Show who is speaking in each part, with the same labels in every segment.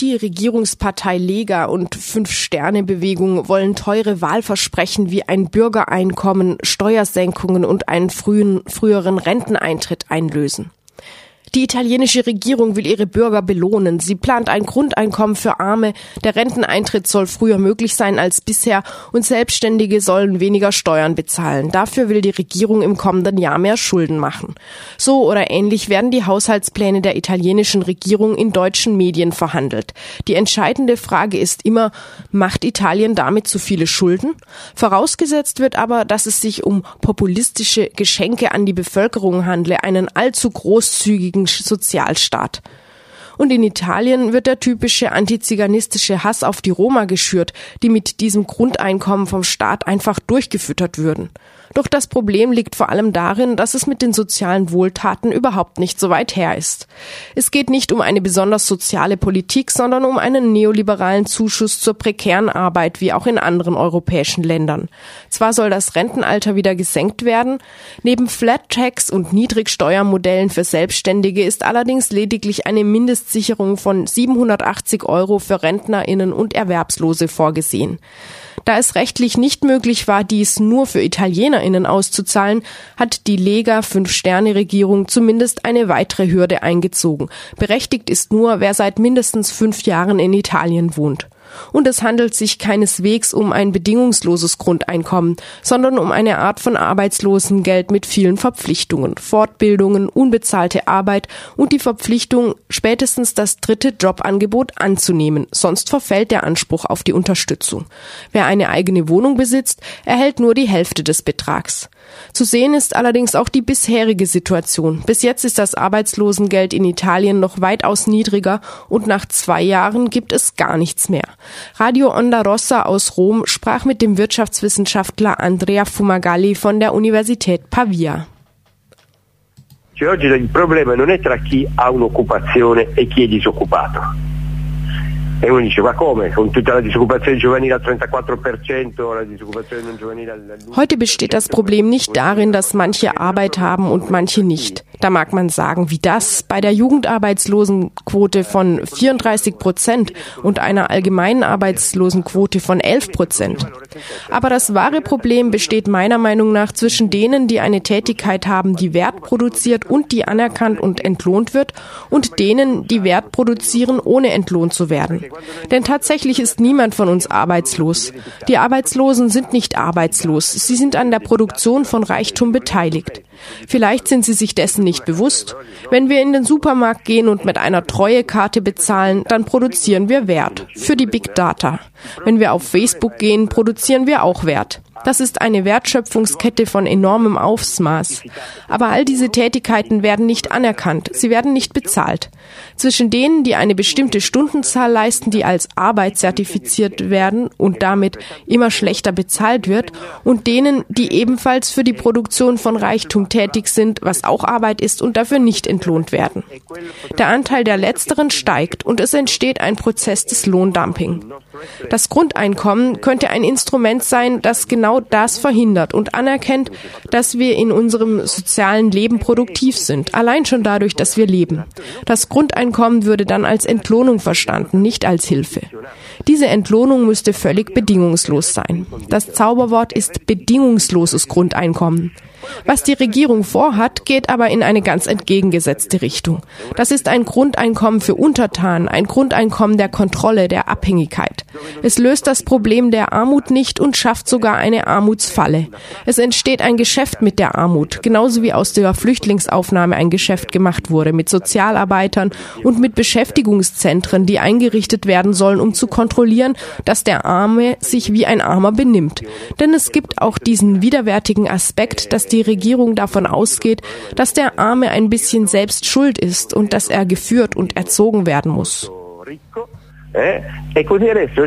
Speaker 1: Die Regierungspartei Lega und Fünf-Sterne-Bewegung wollen teure Wahlversprechen wie ein Bürgereinkommen, Steuersenkungen und einen frühen, früheren Renteneintritt einlösen. Die italienische Regierung will ihre Bürger belohnen. Sie plant ein Grundeinkommen für Arme. Der Renteneintritt soll früher möglich sein als bisher und Selbstständige sollen weniger Steuern bezahlen. Dafür will die Regierung im kommenden Jahr mehr Schulden machen. So oder ähnlich werden die Haushaltspläne der italienischen Regierung in deutschen Medien verhandelt. Die entscheidende Frage ist immer, macht Italien damit zu viele Schulden? Vorausgesetzt wird aber, dass es sich um populistische Geschenke an die Bevölkerung handle, einen allzu großzügigen Sozialstaat. Und in Italien wird der typische antiziganistische Hass auf die Roma geschürt, die mit diesem Grundeinkommen vom Staat einfach durchgefüttert würden. Doch das Problem liegt vor allem darin, dass es mit den sozialen Wohltaten überhaupt nicht so weit her ist. Es geht nicht um eine besonders soziale Politik, sondern um einen neoliberalen Zuschuss zur prekären Arbeit, wie auch in anderen europäischen Ländern. Zwar soll das Rentenalter wieder gesenkt werden, neben Flat Tax und Niedrigsteuermodellen für Selbstständige ist allerdings lediglich eine Mindestsicherung von 780 Euro für Rentnerinnen und Erwerbslose vorgesehen. Da es rechtlich nicht möglich war, dies nur für ItalienerInnen auszuzahlen, hat die Lega Fünf-Sterne-Regierung zumindest eine weitere Hürde eingezogen. Berechtigt ist nur, wer seit mindestens fünf Jahren in Italien wohnt. Und es handelt sich keineswegs um ein bedingungsloses Grundeinkommen, sondern um eine Art von Arbeitslosengeld mit vielen Verpflichtungen, Fortbildungen, unbezahlte Arbeit und die Verpflichtung, spätestens das dritte Jobangebot anzunehmen, sonst verfällt der Anspruch auf die Unterstützung. Wer eine eigene Wohnung besitzt, erhält nur die Hälfte des Betrags. Zu sehen ist allerdings auch die bisherige Situation. Bis jetzt ist das Arbeitslosengeld in Italien noch weitaus niedriger und nach zwei Jahren gibt es gar nichts mehr. Radio Onda Rossa aus Rom sprach mit dem Wirtschaftswissenschaftler Andrea Fumagalli von der Universität Pavia.
Speaker 2: Cioè oggi il problema non è tra chi ha un'occupazione e chi è disoccupato. E uno dice, ma come? Con tutta la disoccupazione giovanile al 34%, la disoccupazione non giovanile al...
Speaker 1: Heute besteht das Problem nicht darin, dass manche Arbeit haben und manche nicht. Da mag man sagen, wie das bei der Jugendarbeitslosenquote von 34 Prozent und einer allgemeinen Arbeitslosenquote von 11 Prozent. Aber das wahre Problem besteht meiner Meinung nach zwischen denen, die eine Tätigkeit haben, die Wert produziert und die anerkannt und entlohnt wird, und denen, die Wert produzieren, ohne entlohnt zu werden. Denn tatsächlich ist niemand von uns arbeitslos. Die Arbeitslosen sind nicht arbeitslos. Sie sind an der Produktion von Reichtum beteiligt. Vielleicht sind sie sich dessen nicht bewusst. Wenn wir in den Supermarkt gehen und mit einer Treuekarte bezahlen, dann produzieren wir Wert für die Big Data. Wenn wir auf Facebook gehen, produzieren wir auch Wert. Das ist eine Wertschöpfungskette von enormem Ausmaß. Aber all diese Tätigkeiten werden nicht anerkannt, sie werden nicht bezahlt. Zwischen denen, die eine bestimmte Stundenzahl leisten, die als Arbeit zertifiziert werden und damit immer schlechter bezahlt wird, und denen, die ebenfalls für die Produktion von Reichtum tätig sind, was auch Arbeit ist und dafür nicht entlohnt werden. Der Anteil der Letzteren steigt und es entsteht ein Prozess des Lohndumping. Das Grundeinkommen könnte ein Instrument sein, das genau das verhindert und anerkennt, dass wir in unserem sozialen Leben produktiv sind, allein schon dadurch, dass wir leben. Das Grundeinkommen würde dann als Entlohnung verstanden, nicht als Hilfe. Diese Entlohnung müsste völlig bedingungslos sein. Das Zauberwort ist bedingungsloses Grundeinkommen. Was die Regierung vorhat, geht aber in eine ganz entgegengesetzte Richtung. Das ist ein Grundeinkommen für Untertanen, ein Grundeinkommen der Kontrolle, der Abhängigkeit. Es löst das Problem der Armut nicht und schafft sogar eine Armutsfalle. Es entsteht ein Geschäft mit der Armut, genauso wie aus der Flüchtlingsaufnahme ein Geschäft gemacht wurde, mit Sozialarbeitern und mit Beschäftigungszentren, die eingerichtet werden sollen, um zu kontrollieren, dass der Arme sich wie ein Armer benimmt. Denn es gibt auch diesen widerwärtigen Aspekt, dass die Regierung davon ausgeht, dass der Arme ein bisschen selbst schuld ist und dass er geführt und erzogen werden muss.
Speaker 2: Eh? E così adesso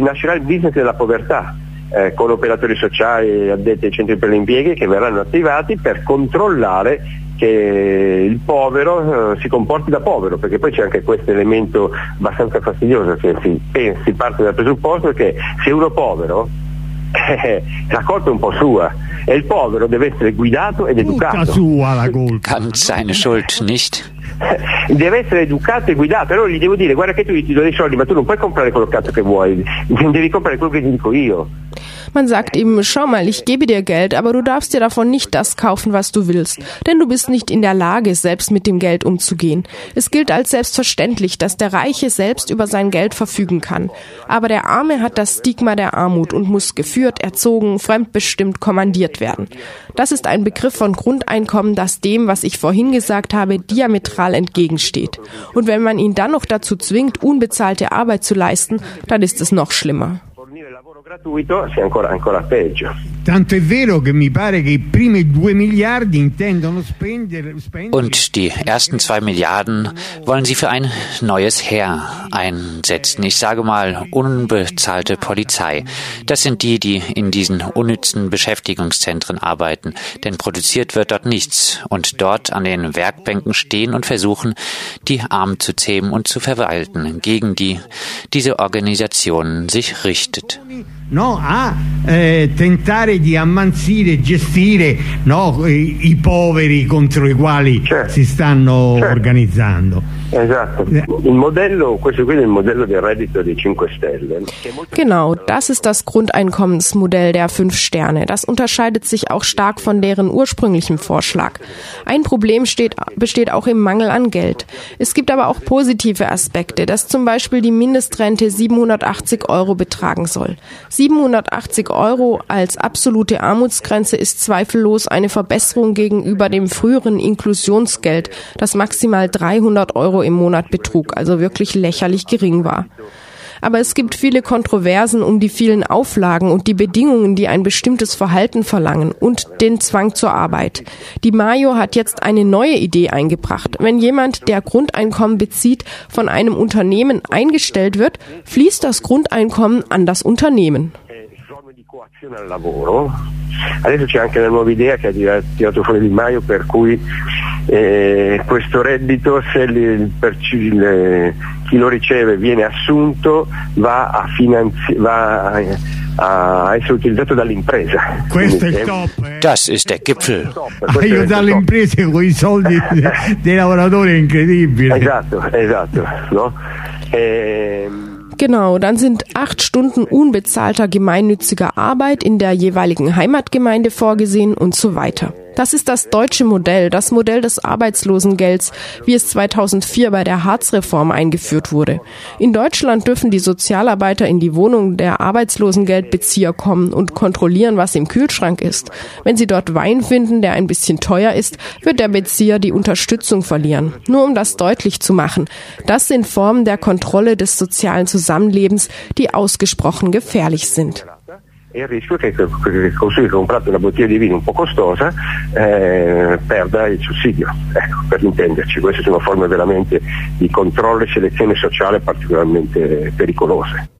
Speaker 2: nascerà il business della povertà. Eh, con operatori sociali addetti ai centri per l'impiego che verranno attivati per controllare che il povero eh, si comporti da povero, perché poi c'è anche questo elemento abbastanza fastidioso, che si, si parte dal presupposto che se uno povero eh, la colpa è un po' sua e il povero deve essere guidato ed educato.
Speaker 3: Tutta sua la colpa.
Speaker 4: Ganz seine Schuld nicht.
Speaker 2: deve essere educato e guidato. Allora gli devo dire, guarda che tu ti do dei soldi, ma tu non puoi comprare quello cazzo che vuoi, devi comprare quello che ti dico io.
Speaker 1: Man sagt ihm, schau mal, ich gebe dir Geld, aber du darfst dir davon nicht das kaufen, was du willst, denn du bist nicht in der Lage, selbst mit dem Geld umzugehen. Es gilt als selbstverständlich, dass der Reiche selbst über sein Geld verfügen kann. Aber der Arme hat das Stigma der Armut und muss geführt, erzogen, fremdbestimmt, kommandiert werden. Das ist ein Begriff von Grundeinkommen, das dem, was ich vorhin gesagt habe, diametral entgegensteht. Und wenn man ihn dann noch dazu zwingt, unbezahlte Arbeit zu leisten, dann ist es noch schlimmer.
Speaker 2: Gratuito sia ancora, ancora peggio.
Speaker 3: Tanto è vero che mi pare che i primi due miliardi intendono spendere, spendere.
Speaker 4: Und die ersten zwei Milliarden wollen sie für ein neues Heer einsetzen. Ich sage mal unbezahlte Polizei. Das sind die, die in diesen unnützen Beschäftigungszentren arbeiten. Denn produziert wird dort nichts. Und dort an den Werkbänken stehen und versuchen, die Armen zu zähmen und zu verwalten, gegen die diese Organisation sich richtet.
Speaker 3: No, a eh, tentare di ammansire e gestire no, i, i, poveri contro i quali certo. si stanno certo. organizzando.
Speaker 2: Esatto. Il Modello, questo qui è il Modello del Reddito dei 5 Stelle.
Speaker 1: Genau, das ist das Grundeinkommensmodell der 5 Sterne. Das unterscheidet sich auch stark von deren ursprünglichem Vorschlag. Ein Problem steht, besteht auch im Mangel an Geld. Es gibt aber auch positive Aspekte, dass zum Beispiel die Mindestrente 780 Euro betragen soll. 780 Euro als absolute Armutsgrenze ist zweifellos eine Verbesserung gegenüber dem früheren Inklusionsgeld, das maximal 300 Euro im Monat betrug, also wirklich lächerlich gering war. Aber es gibt viele Kontroversen um die vielen Auflagen und die Bedingungen, die ein bestimmtes Verhalten verlangen und den Zwang zur Arbeit. Die Mayo hat jetzt eine neue Idee eingebracht. Wenn jemand, der Grundeinkommen bezieht, von einem Unternehmen eingestellt wird, fließt das Grundeinkommen an das Unternehmen.
Speaker 2: Al lavoro. Adesso c'è anche la nuova idea che ha tirato fuori Di Maio per cui eh, questo reddito se li, per, le, chi lo riceve viene assunto va a, finanzi- va a, a essere utilizzato dall'impresa.
Speaker 3: Questo Quindi, è il top. Eh?
Speaker 4: Das ist der Gipfel.
Speaker 3: Aiutare le imprese con i soldi dei lavoratori è incredibile.
Speaker 2: Esatto, esatto. No? E,
Speaker 1: Genau, dann sind acht Stunden unbezahlter gemeinnütziger Arbeit in der jeweiligen Heimatgemeinde vorgesehen und so weiter. Das ist das deutsche Modell, das Modell des Arbeitslosengelds, wie es 2004 bei der Harzreform eingeführt wurde. In Deutschland dürfen die Sozialarbeiter in die Wohnung der Arbeitslosengeldbezieher kommen und kontrollieren, was im Kühlschrank ist. Wenn sie dort Wein finden, der ein bisschen teuer ist, wird der Bezieher die Unterstützung verlieren. Nur um das deutlich zu machen. Das sind Formen der Kontrolle des sozialen Zusammenlebens, die ausgesprochen gefährlich sind.
Speaker 2: E il rischio è che così comprato una bottiglia di vino un po' costosa eh, perda il sussidio, ecco, per intenderci, queste sono forme veramente di controllo e selezione sociale particolarmente pericolose.